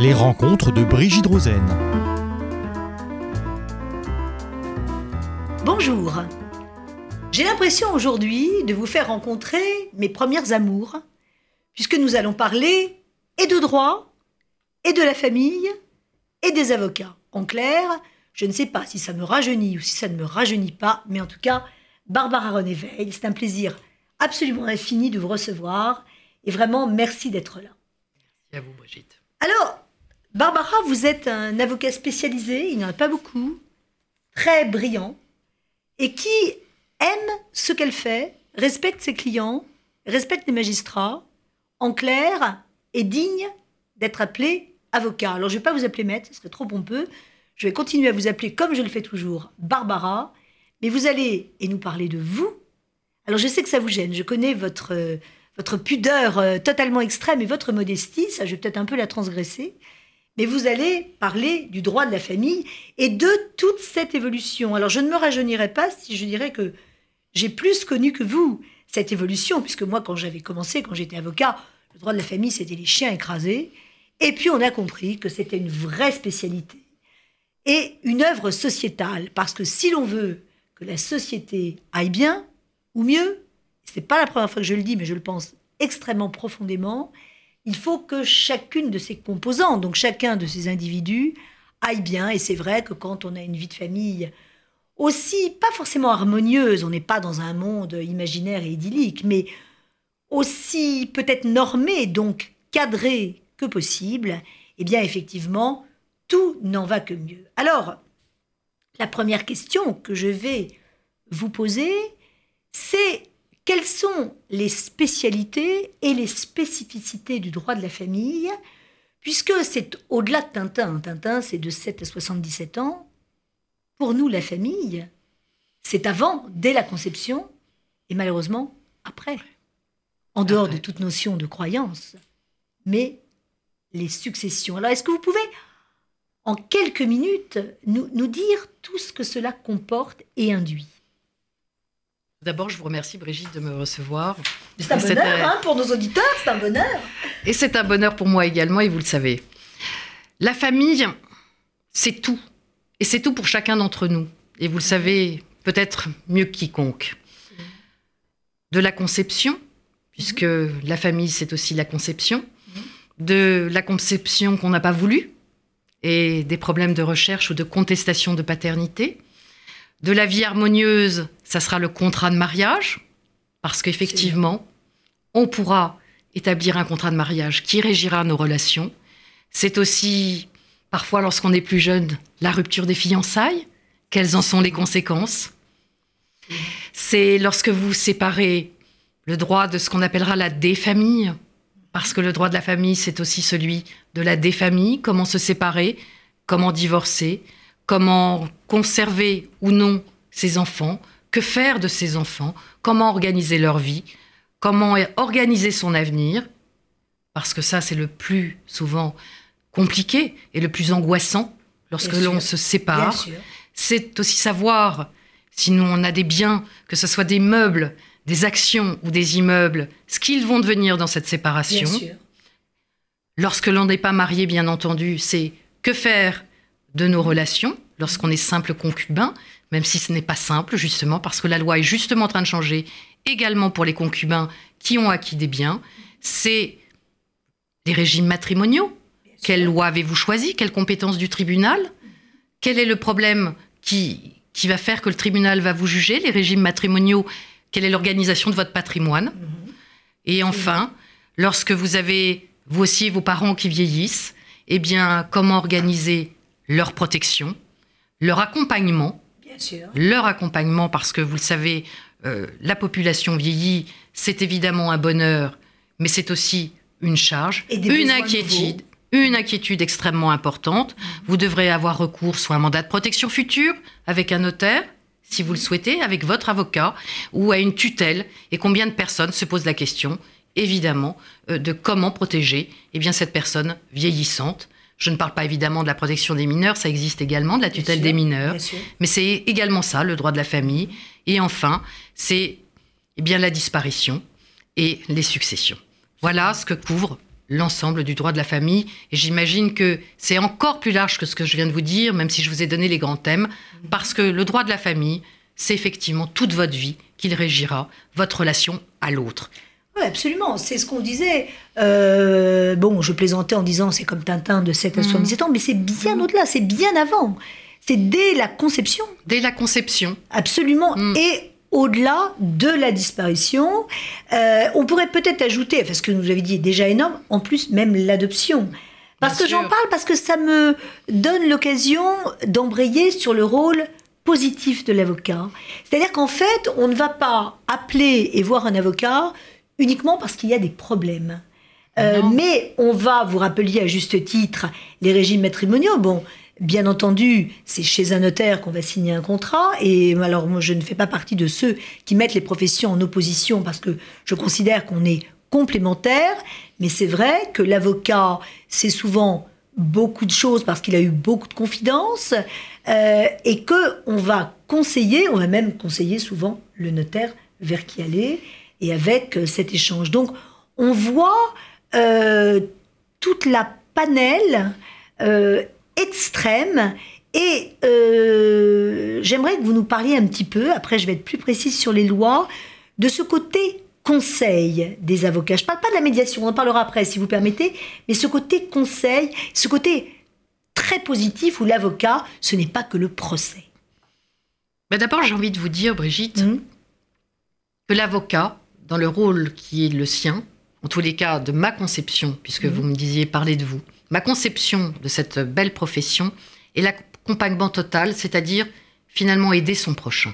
Les rencontres de Brigitte Rosen. Bonjour. J'ai l'impression aujourd'hui de vous faire rencontrer mes premières amours, puisque nous allons parler et de droit, et de la famille, et des avocats. En clair, je ne sais pas si ça me rajeunit ou si ça ne me rajeunit pas, mais en tout cas, Barbara René Veil, c'est un plaisir absolument infini de vous recevoir, et vraiment merci d'être là. Merci à vous, Brigitte. Alors, Barbara, vous êtes un avocat spécialisé, il n'y en a pas beaucoup, très brillant, et qui aime ce qu'elle fait, respecte ses clients, respecte les magistrats, en clair, est digne d'être appelé avocat. Alors, je ne vais pas vous appeler maître, ce serait trop pompeux. Je vais continuer à vous appeler, comme je le fais toujours, Barbara. Mais vous allez, et nous parler de vous. Alors, je sais que ça vous gêne. Je connais votre, votre pudeur euh, totalement extrême et votre modestie. Ça, je vais peut-être un peu la transgresser. Mais vous allez parler du droit de la famille et de toute cette évolution. Alors, je ne me rajeunirai pas si je dirais que j'ai plus connu que vous cette évolution, puisque moi, quand j'avais commencé, quand j'étais avocat, le droit de la famille, c'était les chiens écrasés. Et puis, on a compris que c'était une vraie spécialité et une œuvre sociétale, parce que si l'on veut que la société aille bien, ou mieux, c'est pas la première fois que je le dis, mais je le pense extrêmement profondément, il faut que chacune de ses composantes, donc chacun de ces individus, aille bien. Et c'est vrai que quand on a une vie de famille aussi, pas forcément harmonieuse, on n'est pas dans un monde imaginaire et idyllique, mais aussi peut-être normé, donc cadré que possible, eh bien effectivement, tout n'en va que mieux. Alors, la première question que je vais vous poser, c'est quelles sont les spécialités et les spécificités du droit de la famille, puisque c'est au-delà de Tintin. Tintin, c'est de 7 à 77 ans. Pour nous, la famille, c'est avant, dès la conception, et malheureusement, après. En dehors Après. de toute notion de croyance. Mais les successions. Alors, est-ce que vous pouvez, en quelques minutes, nous, nous dire tout ce que cela comporte et induit? D'abord, je vous remercie, Brigitte, de me recevoir. C'est un bonheur hein, pour nos auditeurs, c'est un bonheur. Et c'est un bonheur pour moi également, et vous le savez. La famille, c'est tout. Et c'est tout pour chacun d'entre nous. Et vous le savez peut-être mieux que quiconque. De la conception, puisque la famille, c'est aussi la conception. De la conception qu'on n'a pas voulu, et des problèmes de recherche ou de contestation de paternité. De la vie harmonieuse, ça sera le contrat de mariage, parce qu'effectivement, on pourra établir un contrat de mariage qui régira nos relations. C'est aussi, parfois, lorsqu'on est plus jeune, la rupture des fiançailles. Quelles en sont les conséquences? C'est lorsque vous séparez le droit de ce qu'on appellera la défamille, parce que le droit de la famille, c'est aussi celui de la défamille, comment se séparer, comment divorcer, comment conserver ou non ses enfants, que faire de ses enfants, comment organiser leur vie, comment organiser son avenir, parce que ça, c'est le plus souvent compliqué et le plus angoissant lorsque l'on se sépare. C'est aussi savoir, si nous on a des biens, que ce soit des meubles, des actions ou des immeubles, ce qu'ils vont devenir dans cette Bien séparation. sûr. Lorsque l'on n'est pas marié, bien entendu, c'est que faire de nos relations lorsqu'on est simple concubin, même si ce n'est pas simple, justement, parce que la loi est justement en train de changer également pour les concubins qui ont acquis des biens. C'est les régimes matrimoniaux. Quelle loi avez-vous choisi? Quelle compétence du tribunal? Quel est le problème qui, qui va faire que le tribunal va vous juger Les régimes matrimoniaux, quelle est l'organisation de votre patrimoine? Mhm. Et enfin, lorsque vous avez, vous aussi, vos parents qui vieillissent, eh bien, comment organiser leur protection, leur accompagnement, Bien sûr. leur accompagnement, parce que vous le savez, euh, la population vieillit, c'est évidemment un bonheur, mais c'est aussi une charge, Et une inquiétude, une inquiétude extrêmement importante. Vous devrez avoir recours soit à un mandat de protection future avec un notaire, si vous le souhaitez, avec votre avocat, ou à une tutelle. Et combien de personnes se posent la question, évidemment, euh, de comment protéger eh bien, cette personne vieillissante. Je ne parle pas évidemment de la protection des mineurs, ça existe également, de la tutelle sûr, des mineurs. Mais c'est également ça, le droit de la famille. Et enfin, c'est eh bien la disparition et les successions. Voilà ce que couvre l'ensemble du droit de la famille. Et j'imagine que c'est encore plus large que ce que je viens de vous dire, même si je vous ai donné les grands thèmes, parce que le droit de la famille, c'est effectivement toute votre vie qu'il régira, votre relation à l'autre. Oui, absolument. C'est ce qu'on disait. Euh, bon, je plaisantais en disant c'est comme Tintin de 7 à 77 ans, mais c'est bien au-delà, c'est bien avant. C'est dès la conception. Dès la conception. Absolument. Mm. Et au-delà de la disparition, euh, on pourrait peut-être ajouter, parce que vous avez dit est déjà énorme, en plus même l'adoption. Parce Bien que j'en parle, parce que ça me donne l'occasion d'embrayer sur le rôle positif de l'avocat. C'est-à-dire qu'en fait, on ne va pas appeler et voir un avocat uniquement parce qu'il y a des problèmes. Euh, Non. mais on va, vous rappeliez à juste titre, les régimes matrimoniaux. Bon, bien entendu, c'est chez un notaire qu'on va signer un contrat. Et alors, moi, je ne fais pas partie de ceux qui mettent les professions en opposition parce que je considère qu'on est complémentaires. Mais c'est vrai que l'avocat, c'est souvent beaucoup de choses parce qu'il a eu beaucoup de confidences euh, et que on va conseiller, on va même conseiller souvent le notaire vers qui aller et avec euh, cet échange. Donc, on voit euh, toute la panel euh, extrême et euh, j'aimerais que vous nous parliez un petit peu, après je vais être plus précise sur les lois, de ce côté conseil des avocats. Je ne parle pas de la médiation, on en parlera après si vous permettez, mais ce côté conseil, ce côté très positif où l'avocat, ce n'est pas que le procès. Mais D'abord, j'ai envie de vous dire, Brigitte, Mhm. que l'avocat, dans le rôle qui est le sien, en tous les cas de ma conception, puisque Mhm. vous me disiez parler de vous, ma conception de cette belle profession est l'accompagnement total, c'est-à-dire finalement aider son prochain.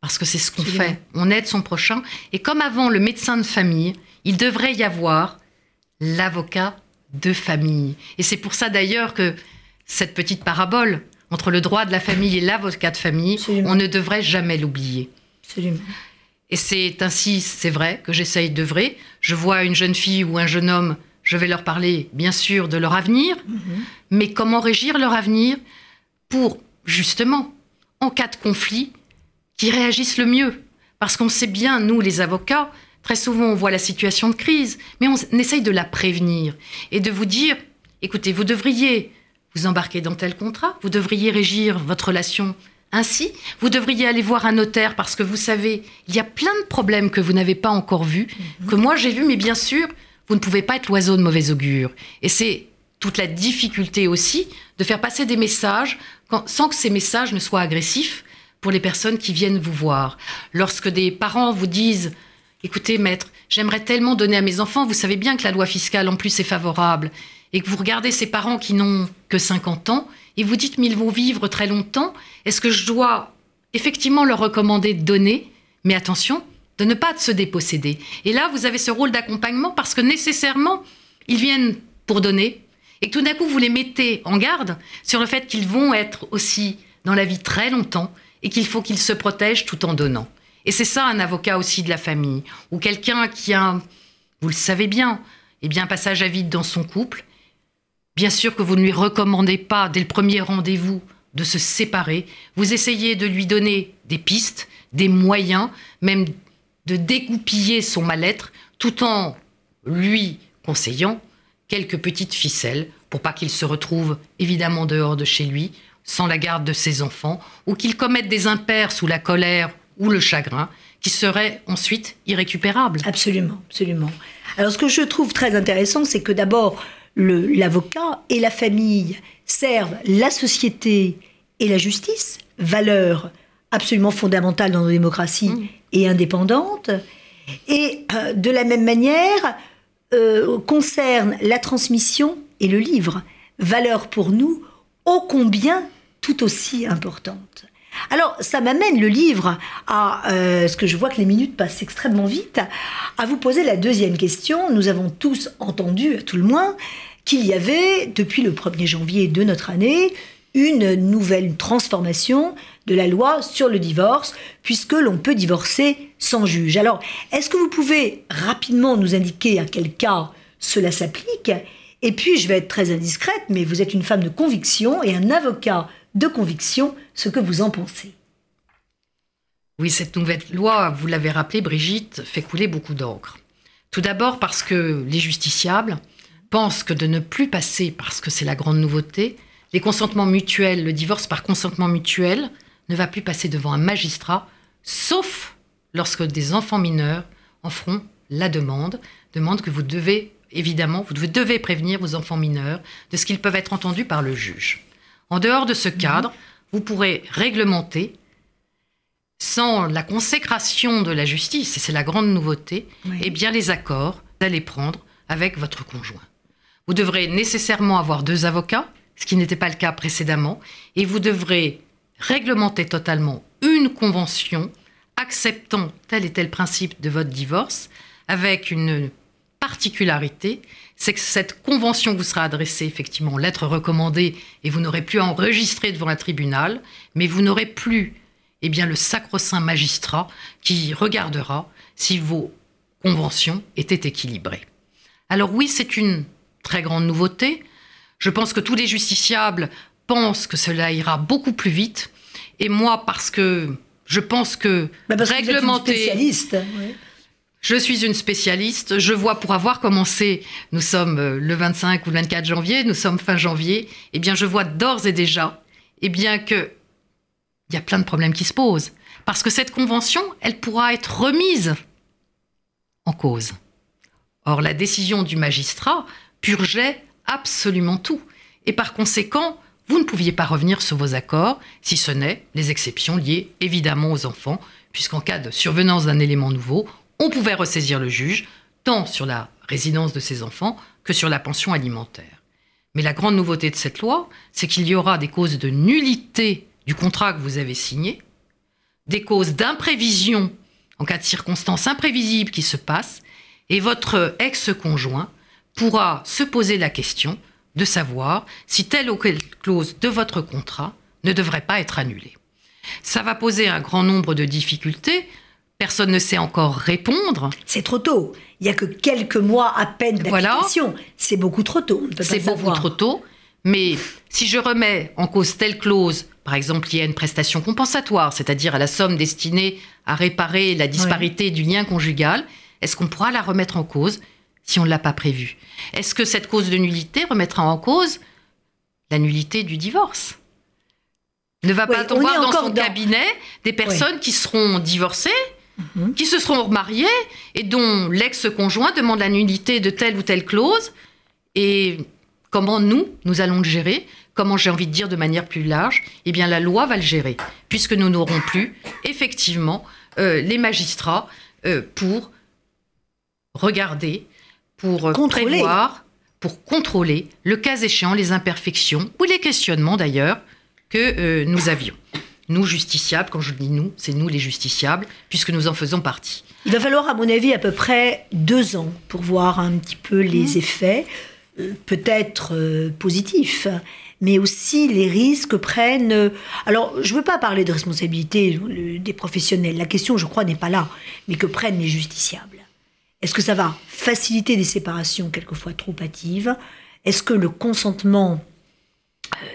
Parce que c'est ce qu'on fait, on aide son prochain. Et comme avant le médecin de famille, il devrait y avoir l'avocat de famille. Et c'est pour ça d'ailleurs que cette petite parabole entre le droit de la famille et l'avocat de famille, Absolument. on ne devrait jamais l'oublier. Absolument. Et c'est ainsi, c'est vrai, que j'essaye d'œuvrer. Je vois une jeune fille ou un jeune homme, je vais leur parler, bien sûr, de leur avenir, mais comment régir leur avenir pour, justement, en cas de conflit, qu'ils réagissent le mieux? Parce qu'on sait bien, nous, les avocats, très souvent, on voit la situation de crise, mais on essaye de la prévenir et de vous dire, écoutez, vous devriez vous embarquer dans tel contrat, vous devriez régir votre relation ainsi, vous devriez aller voir un notaire parce que vous savez, il y a plein de problèmes que vous n'avez pas encore vus, que moi j'ai vus, mais bien sûr, vous ne pouvez pas être l'oiseau de mauvais augure. Et c'est toute la difficulté aussi de faire passer des messages quand- sans que ces messages ne soient agressifs pour les personnes qui viennent vous voir. Lorsque des parents vous disent Écoutez, maître, j'aimerais tellement donner à mes enfants, vous savez bien que la loi fiscale en plus est favorable, et que vous regardez ces parents qui n'ont que 50 ans, et vous dites Mais ils vont vivre très longtemps, est-ce que je dois effectivement leur recommander de donner? Mais attention, de ne pas se déposséder. Et là, vous avez ce rôle d'accompagnement parce que nécessairement, ils viennent pour donner, et que tout d'un coup, vous les mettez en garde sur le fait qu'ils vont être aussi dans la vie très longtemps et qu'il faut qu'ils se protègent tout en donnant. Et c'est ça un avocat aussi de la famille, ou quelqu'un qui a, vous le savez bien, eh bien passage à vide dans son couple. Bien sûr que vous ne lui recommandez pas dès le premier rendez-vous de se séparer. Vous essayez de lui donner des pistes, des moyens, même de dégoupiller son mal-être, tout en lui conseillant quelques petites ficelles pour pas qu'il se retrouve évidemment dehors de chez lui, sans la garde de ses enfants, ou qu'il commette des impairs sous la colère ou le chagrin, qui seraient ensuite irrécupérables. Absolument, absolument. Alors ce que je trouve très intéressant, c'est que d'abord, l'avocat et la famille servent la société et la justice, valeurs absolument fondamentales dans nos démocraties et indépendantes, et euh, de la même manière euh, concerne la transmission et le livre, valeurs pour nous ô combien tout aussi importantes. Alors, ça m'amène le livre à, euh, ce que je vois que les minutes passent extrêmement vite, à vous poser la deuxième question. Nous avons tous entendu, à tout le moins, qu'il y avait, depuis le 1er janvier de notre année, une nouvelle transformation de la loi sur le divorce, puisque l'on peut divorcer sans juge. Alors, est-ce que vous pouvez rapidement nous indiquer à quel cas cela s'applique? Et puis, je vais être très indiscrète, mais vous êtes une femme de conviction et un avocat de conviction, ce que vous en pensez. Oui, cette nouvelle loi, vous l'avez rappelé, Brigitte, fait couler beaucoup d'encre. Tout d'abord parce que les justiciables pense que de ne plus passer, parce que c'est la grande nouveauté, les consentements mutuels, le divorce par consentement mutuel ne va plus passer devant un magistrat, sauf lorsque des enfants mineurs en feront la demande, demande que vous devez, évidemment, vous devez prévenir vos enfants mineurs de ce qu'ils peuvent être entendus par le juge. En dehors de ce cadre, vous pourrez réglementer sans la consécration de la justice, et c'est la grande nouveauté, Oui. eh bien les accords d'aller prendre avec votre conjoint. Vous devrez nécessairement avoir deux avocats, ce qui n'était pas le cas précédemment, et vous devrez réglementer totalement une convention acceptant tel et tel principe de votre divorce, avec une particularité, c'est que cette convention vous sera adressée effectivement en lettre recommandée et vous n'aurez plus à enregistrer devant un tribunal, mais vous n'aurez plus eh bien, le sacro-saint magistrat qui regardera si vos conventions étaient équilibrées. Alors oui, c'est une très grande nouveauté. Je pense que tous les justiciables pensent que cela ira beaucoup plus vite. Et moi, parce que je pense que Bah, parce que vous êtes une réglementer... spécialiste. oui. Je suis une spécialiste. Je vois pour avoir commencé, nous sommes euh, le 25 ou le 24 janvier, nous sommes fin janvier, eh bien je vois d'ores et déjà, eh bien que il y a plein de problèmes qui se posent. Parce que cette convention, elle pourra être remise en cause. Or, la décision du magistrat purgeait absolument tout. Et par conséquent, vous ne pouviez pas revenir sur vos accords, si ce n'est les exceptions liées évidemment aux enfants, puisqu'en cas de survenance d'un élément nouveau, on pouvait ressaisir le juge, tant sur la résidence de ses enfants que sur la pension alimentaire. Mais la grande nouveauté de cette loi, c'est qu'il y aura des causes de nullité du contrat que vous avez signé, des causes d'imprévision en cas de circonstances imprévisibles qui se passent, et votre ex-conjoint pourra se poser la question de savoir si telle ou telle clause de votre contrat ne devrait pas être annulée. Ça va poser un grand nombre de difficultés. Personne ne sait encore répondre. C'est trop tôt. Il n'y a que quelques mois à peine Voilà. d'application. C'est beaucoup trop tôt. C'est beaucoup savoir. trop tôt. Mais si je remets en cause telle clause, par exemple liée à une prestation compensatoire, c'est-à-dire à la somme destinée à réparer la disparité du lien conjugal, est-ce qu'on pourra la remettre en cause si on ne l'a pas prévu Est-ce que cette cause de nullité remettra en cause la nullité du divorce? Ne va Oui, pas voir dans son dans- cabinet des personnes qui seront divorcées Mhm. qui se seront remariés et dont l'ex-conjoint demande la nullité de telle ou telle clause. Et comment nous, nous allons le gérer? Comment j'ai envie de dire de manière plus large? Eh bien, la loi va le gérer, puisque nous n'aurons plus, effectivement, euh, les magistrats euh, pour regarder, pour euh, Contrôler. prévoir, pour contrôler, le cas échéant, les imperfections ou les questionnements d'ailleurs que euh, nous avions. Nous, justiciables, quand je dis nous, c'est nous les justiciables, puisque nous en faisons partie. Il va falloir, à mon avis, à peu près deux ans pour voir un petit peu Mmh. les effets, euh, peut-être euh, positifs, mais aussi les risques que prennent. euh, alors, je ne veux pas parler de responsabilité des professionnels. La question, je crois, n'est pas là, mais que prennent les justiciables? Est-ce que ça va faciliter des séparations quelquefois trop hâtives? Est-ce que le consentement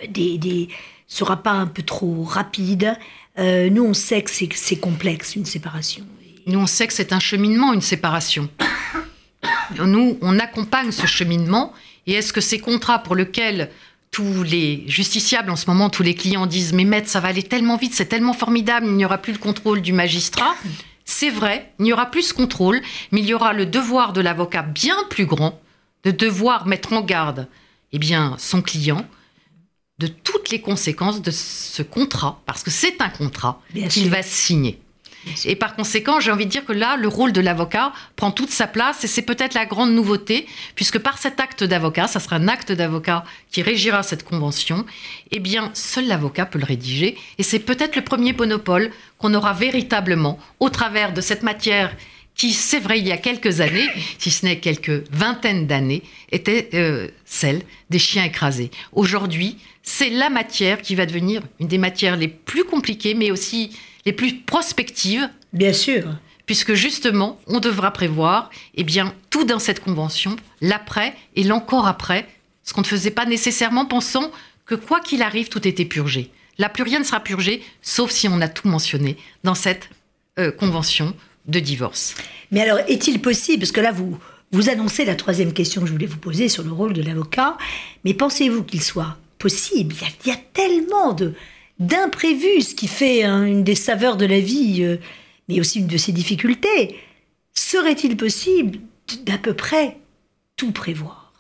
des, des sera pas un peu trop rapide Euh, Nous, on sait que c'est- complexe une séparation. Nous, on sait que c'est un cheminement, une séparation. Nous, on accompagne ce cheminement. Et est-ce que ces contrats pour lesquels tous les justiciables, en ce moment, tous les clients disent Mais maître, ça va aller tellement vite, c'est tellement formidable, il n'y aura plus le contrôle du magistrat C'est vrai, il n'y aura plus ce contrôle, mais il y aura le devoir de l'avocat bien plus grand de devoir mettre en garde eh bien, son client de toutes les conséquences de ce contrat, parce que c'est un contrat qu'il va signer. Et par conséquent, j'ai envie de dire que là, le rôle de l'avocat prend toute sa place et c'est peut-être la grande nouveauté, puisque par cet acte d'avocat, ça sera un acte d'avocat qui régira cette convention, eh bien, seul l'avocat peut le rédiger et c'est peut-être le premier monopole qu'on aura véritablement au travers de cette matière qui, c'est vrai, il y a quelques années, si ce n'est quelques vingtaines d'années, était euh, celle des chiens écrasés. Aujourd'hui, c'est la matière qui va devenir une des matières les plus compliquées, mais aussi les plus prospectives, Bien sûr. puisque justement, on devra prévoir eh bien, tout dans cette convention, l'après et l'encore après, ce qu'on ne faisait pas nécessairement, pensant que quoi qu'il arrive, tout était purgé. Là, plus rien ne sera purgé, sauf si on a tout mentionné dans cette euh, convention de divorce. Mais alors, est-il possible, parce que là, vous, Vous annoncez la troisième question que je voulais vous poser sur le rôle de l'avocat, mais pensez-vous qu'il soit possible? Il y, a, il y, a, tellement de d'imprévus, ce qui fait hein, une des saveurs de la vie, euh, mais aussi une de ses difficultés. Serait-il possible d'à peu près tout prévoir?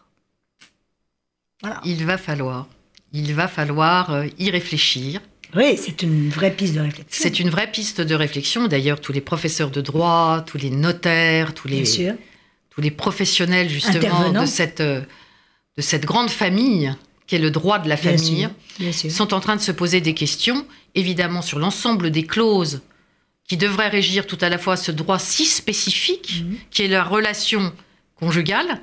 Voilà. Il va falloir. Il va falloir euh, y réfléchir. Oui, c'est une vraie piste de réflexion. C'est une vraie piste de réflexion. D'ailleurs, tous les professeurs de droit, tous les notaires, tous les, tous les professionnels justement de cette, euh, de cette grande famille qui est le droit de la famille, bien sûr, bien sûr. sont en train de se poser des questions, évidemment sur l'ensemble des clauses qui devraient régir tout à la fois ce droit si spécifique Mhm. qui est la relation conjugale,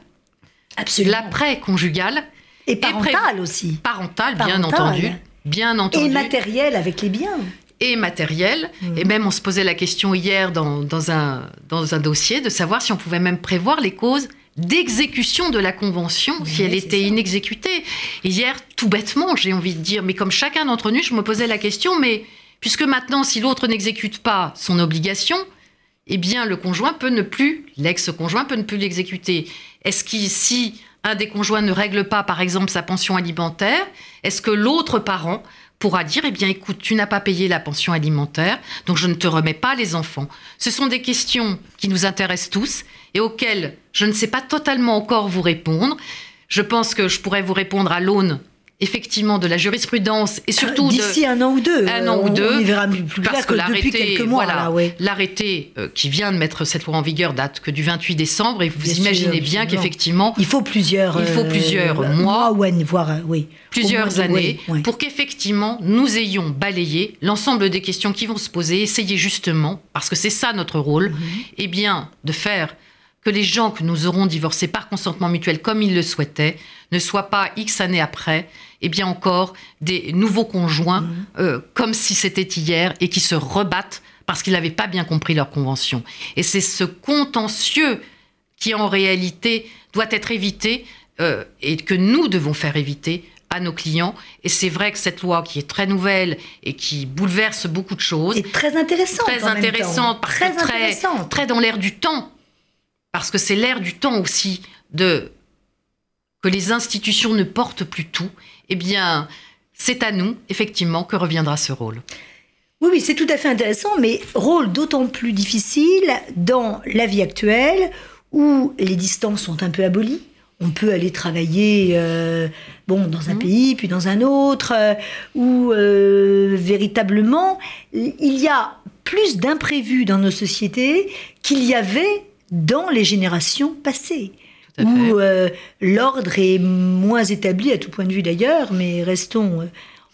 l'après-conjugale, Et parentale aussi. parentale, bien entendu, bien entendu, Et matériel avec les biens. et matériel. Mhm. Et même, on se posait la question hier dans, dans un, dans un dossier de savoir si on pouvait même prévoir les causes d'exécution de la convention si elle était ça. inexécutée. Et hier, tout bêtement, j'ai envie de dire, mais comme chacun d'entre nous, je me posais la question, mais puisque maintenant, si l'autre n'exécute pas son obligation, eh bien, le conjoint peut ne plus, l'ex-conjoint peut ne plus l'exécuter. Est-ce que si des conjoints ne règle pas, par exemple, sa pension alimentaire, est-ce que l'autre parent pourra dire, eh bien, écoute, tu n'as pas payé la pension alimentaire, donc je ne te remets pas les enfants? Ce sont des questions qui nous intéressent tous et auxquelles je ne sais pas totalement encore vous répondre. Je pense que je pourrais vous répondre à l'aune, effectivement, de la jurisprudence et surtout de... D'ici un an ou deux. Un euh, an ou on- deux, On y verra plus, plus Parce que que, depuis l'arrêté, quelques mois. voilà, là, ouais. l'arrêté euh, qui vient de mettre cette loi en vigueur date que du 28 décembre, et vous Bien sûr, imaginez bien qu'effectivement, Il faut plusieurs. Il faut plusieurs euh, mois. ou années, voire, euh, oui. plusieurs moins, années oui, oui. pour qu'effectivement nous ayons balayé l'ensemble des questions qui vont se poser, essayer justement, parce que c'est ça notre rôle, Mhm. eh bien de faire que les gens que nous aurons divorcés par consentement mutuel comme ils le souhaitaient ne soient pas X années après, eh bien encore des nouveaux conjoints Mhm. euh, comme si c'était hier et qui se rebattent parce qu'ils n'avaient pas bien compris leur convention. Et c'est ce contentieux qui en réalité doit être évité euh, et que nous devons faire éviter à nos clients. Et c'est vrai que cette loi qui est très nouvelle et qui bouleverse beaucoup de choses, Et très intéressante. très en même temps. intéressante, Très très, intéressante. très dans l'air du temps, parce que c'est l'air du temps aussi de que les institutions ne portent plus tout. Eh bien, c'est à nous, effectivement, que reviendra ce rôle. Oui, oui, c'est tout à fait intéressant, mais rôle d'autant plus difficile dans la vie actuelle où les distances sont un peu abolies. On peut aller travailler euh, bon, dans un Mhm. pays, puis dans un autre, euh, où euh, véritablement il y a plus d'imprévus dans nos sociétés qu'il y avait dans les générations passées où euh, l'ordre est moins établi à tout point de vue d'ailleurs, mais restons euh,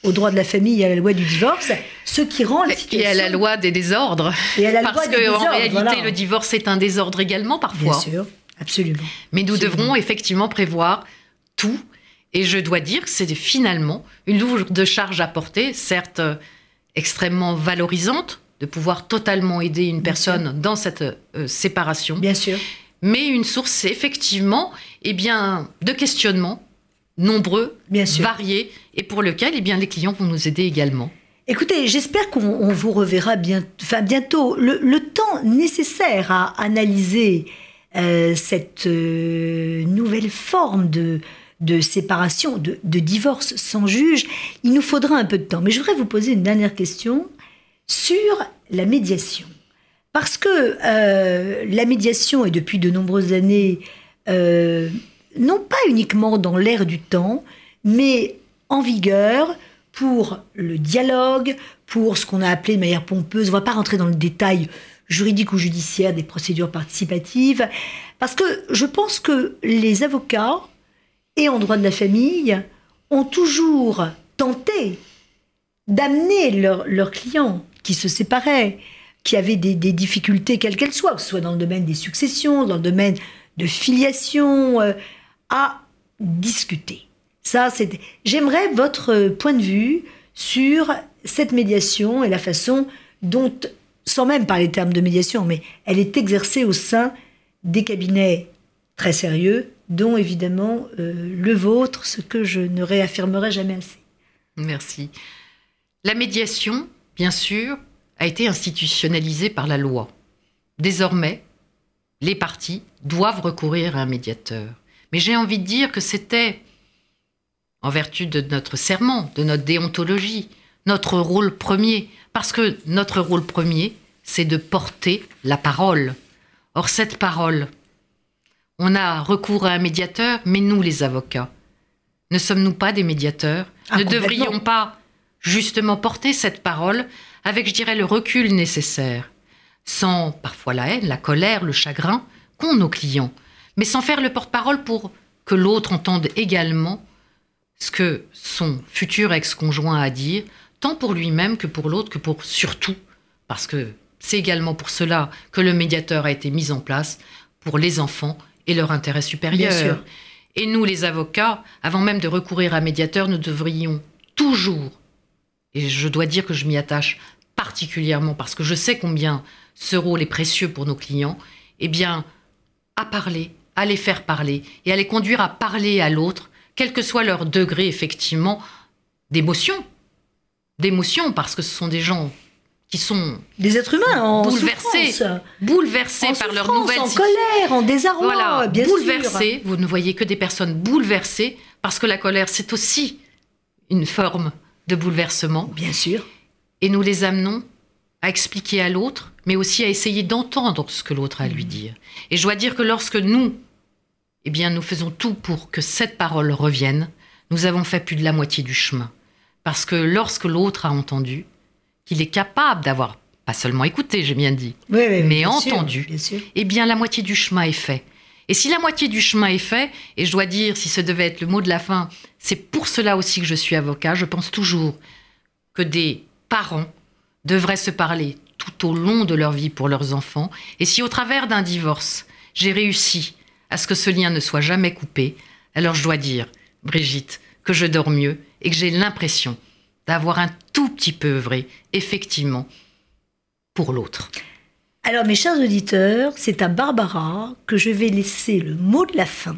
au droit de la famille et à la loi du divorce, ce qui rend la Et situation... à la loi des désordres. Et à la Parce qu'en réalité, voilà. le divorce est un désordre également Bien parfois. sûr, absolument. Mais nous Absolument. devrons effectivement prévoir tout. Et je dois dire que c'est finalement une lourde charge à porter, certes euh, extrêmement valorisante, de pouvoir totalement aider une Bien personne dans cette euh, séparation, Bien sûr. mais une source effectivement eh bien, de questionnements nombreux, Bien sûr. variés, et pour lequel eh bien, les clients vont nous aider également. Écoutez, j'espère qu'on on vous reverra bien, enfin, bientôt. Le, le temps nécessaire à analyser euh, cette euh, nouvelle forme de, de séparation, de, de divorce sans juge, il nous faudra un peu de temps. Mais je voudrais vous poser une dernière question sur la médiation. Parce que euh, la médiation est depuis de nombreuses années, euh, non pas uniquement dans l'ère du temps, mais en vigueur pour le dialogue, pour ce qu'on a appelé de manière pompeuse, on ne va pas rentrer dans le détail juridique ou judiciaire des procédures participatives, parce que je pense que les avocats et en droit de la famille ont toujours tenté d'amener leurs leurs clients qui se séparaient, qui avaient des, difficultés quelles qu'elles soient, que ce soit dans le domaine des successions, dans le domaine de filiation, euh, à discuter. Ça, c'est. J'aimerais votre euh, point de vue sur cette médiation et la façon dont, sans même parler termes de médiation, mais elle est exercée au sein des cabinets très sérieux, dont évidemment euh, le vôtre, ce que je ne réaffirmerai jamais assez. Merci. La médiation, bien sûr, a été institutionnalisée par la loi. Désormais, les parties doivent recourir à un médiateur. Mais j'ai envie de dire que c'était, en vertu de notre serment, de notre déontologie, notre rôle premier. Parce que notre rôle premier, c'est de porter la parole. Or, cette parole, on a recours à un médiateur, mais nous, les avocats, ne sommes-nous pas des médiateurs? Ah, Ne devrions pas justement porter cette parole avec, je dirais, le recul nécessaire, sans parfois la haine, la colère, le chagrin qu'ont nos clients, mais sans faire le porte-parole pour que l'autre entende également ce que son futur ex-conjoint a à dire, tant pour lui-même que pour l'autre, que pour surtout, parce que c'est également pour cela que le médiateur a été mis en place, pour les enfants et leur intérêt supérieur. Bien sûr. Et nous, les avocats, avant même de recourir à un médiateur, nous devrions toujours, et je dois dire que je m'y attache particulièrement parce que je sais combien ce rôle est précieux pour nos clients, eh bien, à parler, à les faire parler et à les conduire à parler à l'autre, quel que soit leur degré, effectivement, d'émotion. D'émotion, parce que ce sont des gens qui sont Des êtres humains en Bouleversés. souffrance. bouleversés En par leur nouvelle en colère, en désarroi, Voilà, bien bouleversés. Vous ne voyez que des personnes bouleversées parce que la colère, c'est aussi une forme de bouleversement. sûr. Bien sûr. Et nous les amenons à expliquer à l'autre, mais aussi à essayer d'entendre ce que l'autre a à lui dire. Et je dois dire que lorsque nous, eh bien, nous faisons tout pour que cette parole revienne, nous avons fait plus de la moitié du chemin. Parce que lorsque l'autre a entendu, qu'il est capable d'avoir, pas seulement écouté, j'ai bien dit, Oui, oui, Mais bien sûr, entendu. bien sûr. eh bien, la moitié du chemin est fait. Et si la moitié du chemin est fait, et je dois dire, si ce devait être le mot de la fin, c'est pour cela aussi que je suis avocat, je pense toujours que des parents devraient se parler tout au long de leur vie pour leurs enfants. Et si au travers d'un divorce, j'ai réussi à ce que ce lien ne soit jamais coupé, alors je dois dire, Brigitte, que je dors mieux et que j'ai l'impression d'avoir un tout petit peu œuvré, effectivement, pour l'autre. Alors, mes chers auditeurs, c'est à Barbara que je vais laisser le mot de la fin.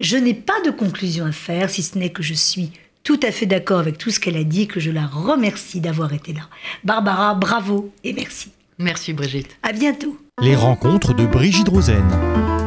Je n'ai pas de conclusion à faire, si ce n'est que je suis tout à fait d'accord avec tout ce qu'elle a dit, que je la remercie d'avoir été là. Barbara, bravo et merci. Merci Brigitte. À bientôt. Les rencontres de Brigitte Rosen.